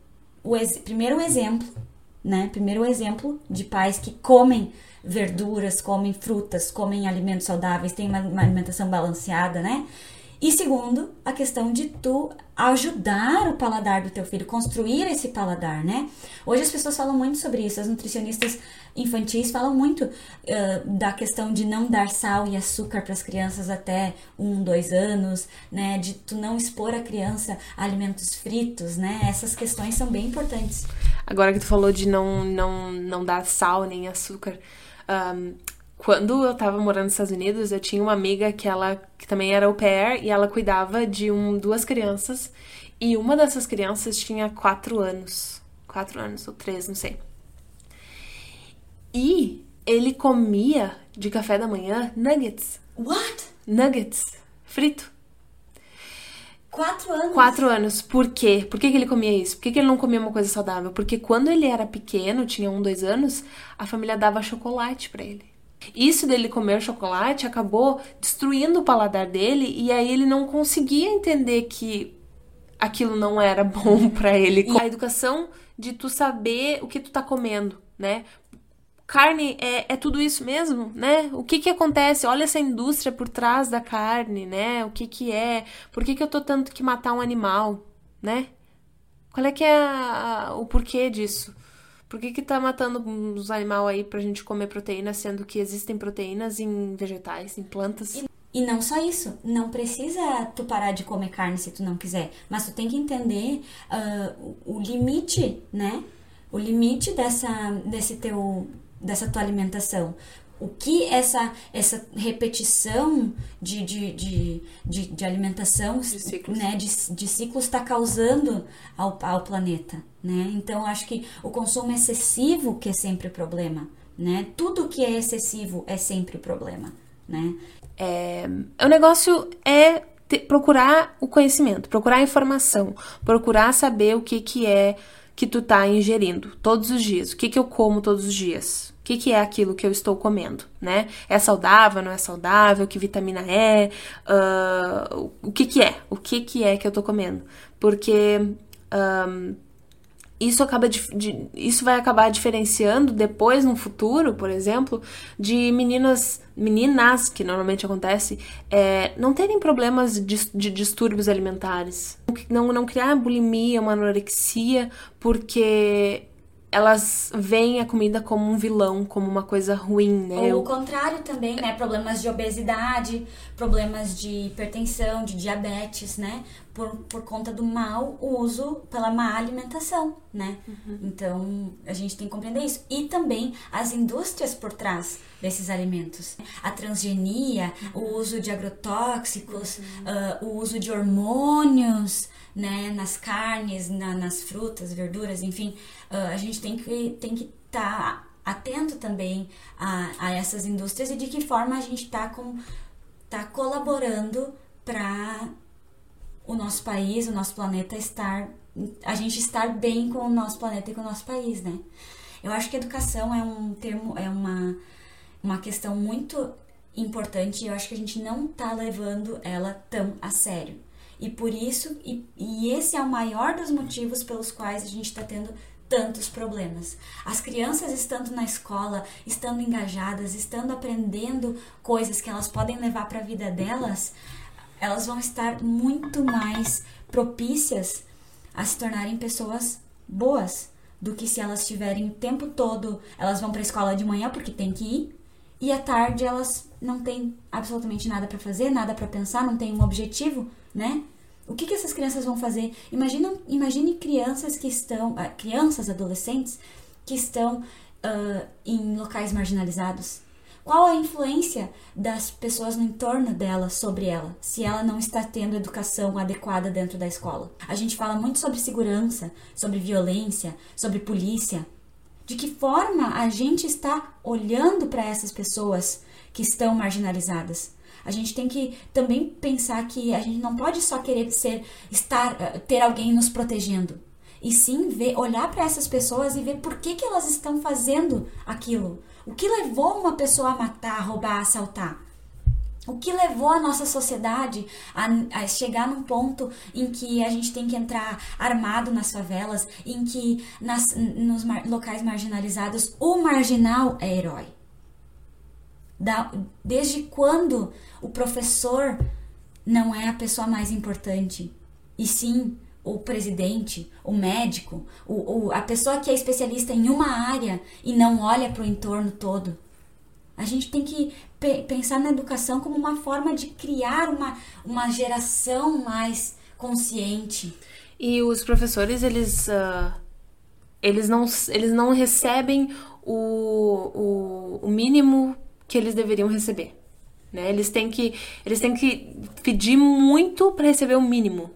o ex primeiro exemplo, né? Primeiro exemplo de pais que comem verduras, comem frutas, comem alimentos saudáveis, têm uma, uma alimentação balanceada, né? E segundo, a questão de tu ajudar o paladar do teu filho, construir esse paladar, né? Hoje as pessoas falam muito sobre isso, as nutricionistas infantis falam muito uh, da questão de não dar sal e açúcar para as crianças até um, dois anos, né? De tu não expor a criança a alimentos fritos, né? Essas questões são bem importantes. Agora que tu falou de não, não, não dar sal nem açúcar, um, quando eu tava morando nos Estados Unidos, eu tinha uma amiga que ela que também era au pair e ela cuidava de um, duas crianças. E uma dessas crianças tinha quatro anos. Quatro anos ou três, não sei. E ele comia de café da manhã nuggets. What? Nuggets. Frito. Quatro anos? Quatro anos. Por quê? Por que, que ele comia isso? Por que, que ele não comia uma coisa saudável? Porque quando ele era pequeno, tinha um, dois anos, a família dava chocolate para ele. Isso dele comer chocolate acabou destruindo o paladar dele e aí ele não conseguia entender que aquilo não era bom para ele. A educação de tu saber o que tu tá comendo, né? Carne é, é tudo isso mesmo, né? O que que acontece? Olha essa indústria por trás da carne, né? O que que é? Por que que eu tô tendo que matar um animal, né? Qual é que é a, a, o porquê disso? Por que que tá matando os animais aí pra gente comer proteína, sendo que existem proteínas em vegetais, em plantas? E, e não só isso, não precisa tu parar de comer carne se tu não quiser, mas tu tem que entender uh, o limite, né? O limite dessa, desse teu dessa tua alimentação. O que essa, essa repetição de, de, de, de, de alimentação, de ciclos, né, de, de ciclos está causando ao, ao planeta, né? Então, acho que o consumo excessivo que é sempre o problema, né? Tudo que é excessivo é sempre o problema, né? É, o negócio é te, procurar o conhecimento, procurar a informação, procurar saber o que, que é que tu tá ingerindo todos os dias, o que, que eu como todos os dias, que, que é aquilo que eu estou comendo, né? É saudável, não é saudável, que vitamina é, uh, o que que é, o que que é que eu tô comendo, porque um, isso acaba de, de, isso vai acabar diferenciando depois no futuro, por exemplo, de meninas meninas que normalmente acontece é, não terem problemas de, de, distúrbios alimentares, não não criar bulimia, uma anorexia, porque elas veem a comida como um vilão, como uma coisa ruim, né? Ou o contrário também, né? Problemas de obesidade, problemas de hipertensão, de diabetes, né? Por, por conta do mau uso pela má alimentação, né? Uhum. Então, a gente tem que compreender isso. E também as indústrias por trás desses alimentos. A transgenia, uhum. o uso de agrotóxicos, uhum. uh, o uso de hormônios, né, nas carnes, na, nas frutas, verduras, enfim, uh, a gente tem que tem que estar tá atento também a, a essas indústrias e de que forma a gente está com tá colaborando para o nosso país, o nosso planeta estar a gente estar bem com o nosso planeta e com o nosso país, né? Eu acho que educação é um termo, é uma, uma questão muito importante e eu acho que a gente não tá levando ela tão a sério. E por isso, e, e esse é o maior dos motivos pelos quais a gente está tendo tantos problemas. As crianças estando na escola, estando engajadas, estando aprendendo coisas que elas podem levar para a vida delas, elas vão estar muito mais propícias a se tornarem pessoas boas do que se elas tiverem o tempo todo, elas vão para a escola de manhã porque tem que ir e à tarde elas não têm absolutamente nada para fazer, nada para pensar, não têm um objetivo né? O que, que essas crianças vão fazer? Imagina, imagine crianças que estão, uh, crianças, adolescentes que estão uh, em locais marginalizados. Qual a influência das pessoas no entorno dela sobre ela, se ela não está tendo educação adequada dentro da escola? A gente fala muito sobre segurança, sobre violência, sobre polícia. De que forma a gente está olhando para essas pessoas que estão marginalizadas? A gente tem que também pensar que a gente não pode só querer ser estar eh, ter alguém nos protegendo. E sim ver, olhar para essas pessoas e ver por que, que elas estão fazendo aquilo. O que levou uma pessoa a matar, roubar, assaltar? O que levou a nossa sociedade a, a, chegar num ponto em que a gente tem que entrar armado nas favelas, em que nas, nos mar, locais marginalizados o marginal é herói? Da, desde quando o professor não é a pessoa mais importante, e sim o presidente, o médico, o, o, a pessoa que é especialista em uma área e não olha para o entorno todo. A gente tem que pe pensar na educação como uma forma de criar uma, uma geração mais consciente. E os professores, eles, uh, eles, não, eles não recebem o, o, o mínimo que eles deveriam receber. Né? Eles, têm que, eles têm que pedir muito para receber o mínimo.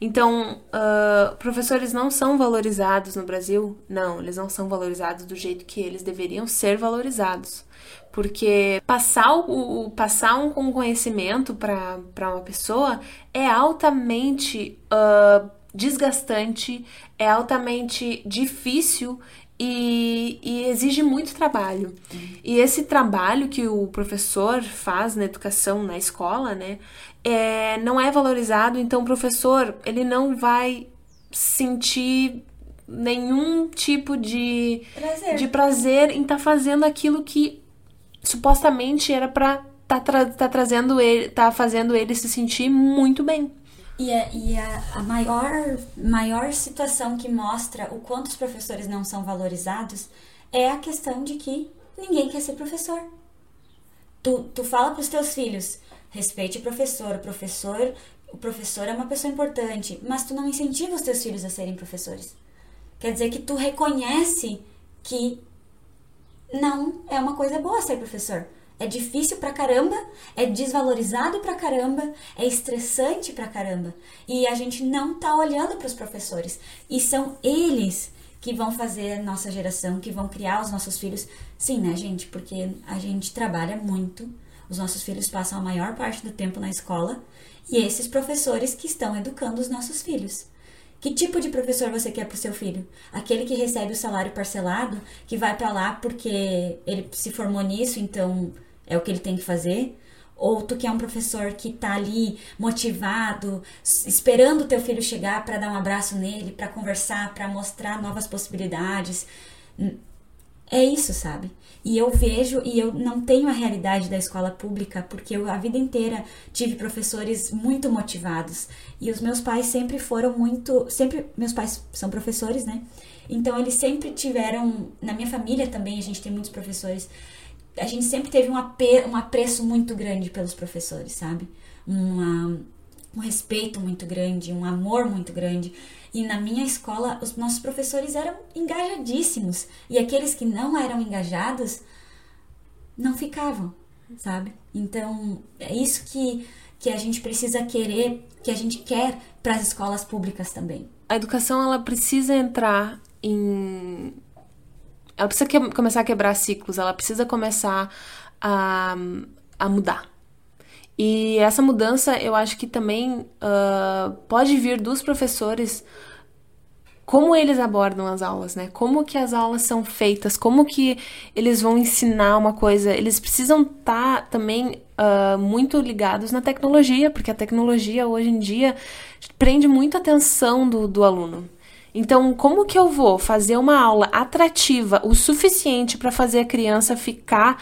Então, uh, professores não são valorizados no Brasil? Não, eles não são valorizados do jeito que eles deveriam ser valorizados. Porque passar, o, passar um, um conhecimento para uma pessoa é altamente uh, desgastante, é altamente difícil e, e, exige muito trabalho. E esse trabalho que o professor faz na educação, na escola, né, é, não é valorizado, então o professor ele não vai sentir nenhum tipo de prazer, de prazer em estar tá fazendo aquilo que supostamente era para tá, tra tá trazendo ele, tá fazendo ele se sentir muito bem. E, a, e a, a, maior, maior situação que mostra o quanto os professores não são valorizados é a questão de que ninguém quer ser professor. Tu, tu fala para os teus filhos, respeite o professor, o professor, o professor é uma pessoa importante, mas tu não incentiva os teus filhos a serem professores. Quer dizer que tu reconhece que não é uma coisa boa ser professor. É difícil pra caramba, é desvalorizado pra caramba, é estressante pra caramba. E a gente não tá olhando para os professores. E são eles que vão fazer a nossa geração, que vão criar os nossos filhos. Sim, né, gente? Porque a gente trabalha muito, os nossos filhos passam a maior parte do tempo na escola, e esses professores que estão educando os nossos filhos. Que tipo de professor você quer para o seu filho? Aquele que recebe o salário parcelado, que vai para lá porque ele se formou nisso, então é o que ele tem que fazer? Ou tu quer um professor que tá ali motivado, esperando o teu filho chegar para dar um abraço nele, para conversar, para mostrar novas possibilidades? É isso, sabe? E eu vejo, e eu não tenho a realidade da escola pública, porque eu a vida inteira tive professores muito motivados. E os meus pais sempre foram muito. Sempre. Meus pais são professores, né? Então eles sempre tiveram. Na minha família também, a gente tem muitos professores a gente sempre teve um, apê, um apreço muito grande pelos professores, sabe? Uma, um respeito muito grande, um amor muito grande. E na minha escola, os nossos professores eram engajadíssimos. E aqueles que não eram engajados não ficavam, sabe? Então, é isso que, que a gente precisa querer, que a gente quer para as escolas públicas também. A educação, ela precisa entrar em ela precisa que, começar a quebrar ciclos, ela precisa começar a, a mudar. E essa mudança eu acho que também uh, pode vir dos professores como eles abordam as aulas, né? Como que as aulas são feitas, como que eles vão ensinar uma coisa. Eles precisam estar tá também uh, muito ligados na tecnologia, porque a tecnologia hoje em dia prende muito atenção do, do aluno. Então, como que eu vou fazer uma aula atrativa o suficiente para fazer a criança ficar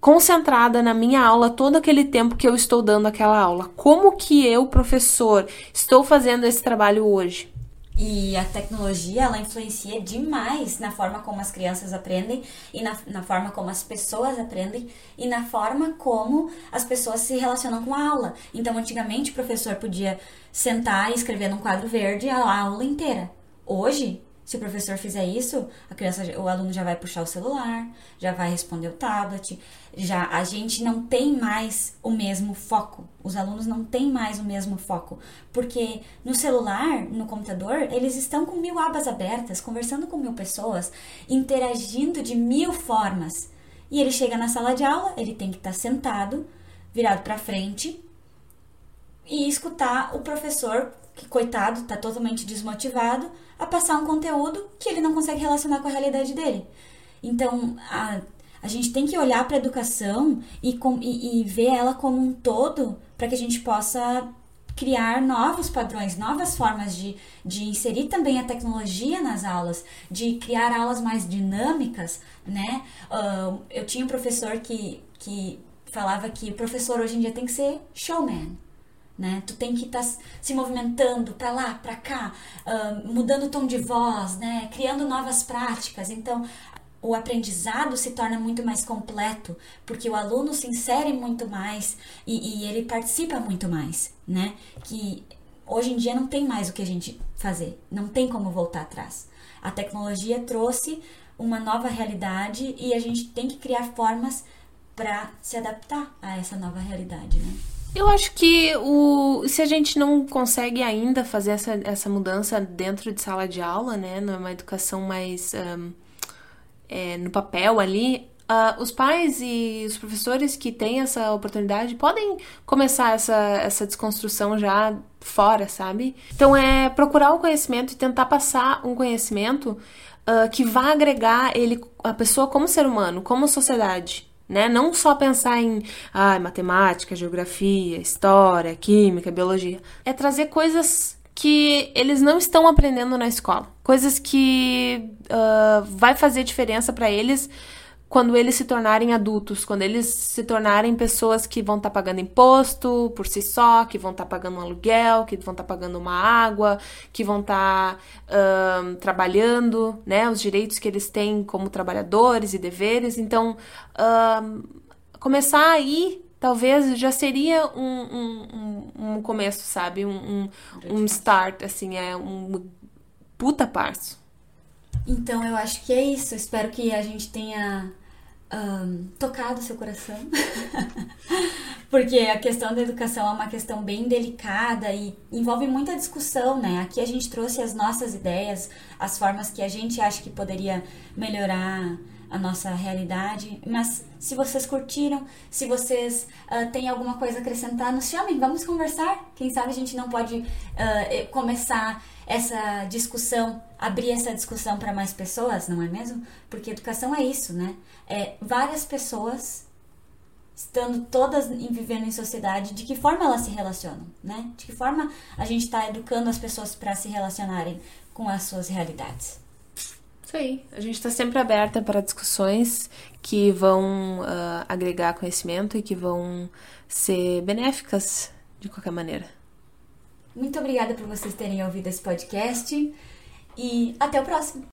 concentrada na minha aula todo aquele tempo que eu estou dando aquela aula? Como que eu, professor, estou fazendo esse trabalho hoje? E a tecnologia, ela influencia demais na forma como as crianças aprendem e na, na forma como as pessoas aprendem e na forma como as pessoas se relacionam com a aula. Então, antigamente, o professor podia sentar e escrever num quadro verde a aula inteira. Hoje, se o professor fizer isso, a criança, o aluno já vai puxar o celular, já vai responder o tablet, já a gente não tem mais o mesmo foco. Os alunos não têm mais o mesmo foco, porque no celular, no computador, eles estão com mil abas abertas, conversando com mil pessoas, interagindo de mil formas. E ele chega na sala de aula, ele tem que estar sentado, virado para frente e escutar o professor que coitado está totalmente desmotivado a passar um conteúdo que ele não consegue relacionar com a realidade dele. Então, a, a gente tem que olhar para a educação e, com, e, e ver ela como um todo para que a gente possa criar novos padrões, novas formas de, de inserir também a tecnologia nas aulas, de criar aulas mais dinâmicas, né? Uh, eu tinha um professor que, que falava que o professor hoje em dia tem que ser showman, né? Tu tem que estar tá se movimentando para lá, para cá, uh, mudando o tom de voz, né? Criando novas práticas. Então, o aprendizado se torna muito mais completo, porque o aluno se insere muito mais e, e ele participa muito mais, né? Que hoje em dia não tem mais o que a gente fazer, não tem como voltar atrás. A tecnologia trouxe uma nova realidade e a gente tem que criar formas para se adaptar a essa nova realidade, né? Eu acho que o, se a gente não consegue ainda fazer essa, essa mudança dentro de sala de aula, né, numa educação mais um, é, no papel ali, uh, os pais e os professores que têm essa oportunidade podem começar essa, essa desconstrução já fora, sabe? Então é procurar o conhecimento e tentar passar um conhecimento uh, que vá agregar ele, a pessoa como ser humano, como sociedade né? Não só pensar em ah, matemática, geografia, história, química, biologia. É trazer coisas que eles não estão aprendendo na escola. Coisas que uh, vai fazer diferença para eles quando eles se tornarem adultos, quando eles se tornarem pessoas que vão estar tá pagando imposto por si só, que vão estar tá pagando um aluguel, que vão estar tá pagando uma água, que vão estar tá, trabalhando, né, os direitos que eles têm como trabalhadores e deveres. Então, começar aí talvez já seria um, um, um, um começo, sabe? Um, um, start, assim, é um puta passo. Então eu acho que é isso. Espero que a gente tenha um, tocado seu coração. Porque a questão da educação é uma questão bem delicada e envolve muita discussão, né? Aqui a gente trouxe as nossas ideias, as formas que a gente acha que poderia melhorar a nossa realidade. Mas se vocês curtiram, se vocês uh, têm alguma coisa a acrescentar, nos chamem, vamos conversar. Quem sabe a gente não pode uh, começar essa discussão, abrir essa discussão para mais pessoas, não é mesmo? Porque educação é isso, né? É várias pessoas estando todas vivendo em sociedade, de que forma elas se relacionam, né? De que forma a gente está educando as pessoas para se relacionarem com as suas realidades. Isso aí. A gente está sempre aberta para discussões que vão uh, agregar conhecimento e que vão ser benéficas de qualquer maneira. Muito obrigada por vocês terem ouvido esse podcast e até o próximo.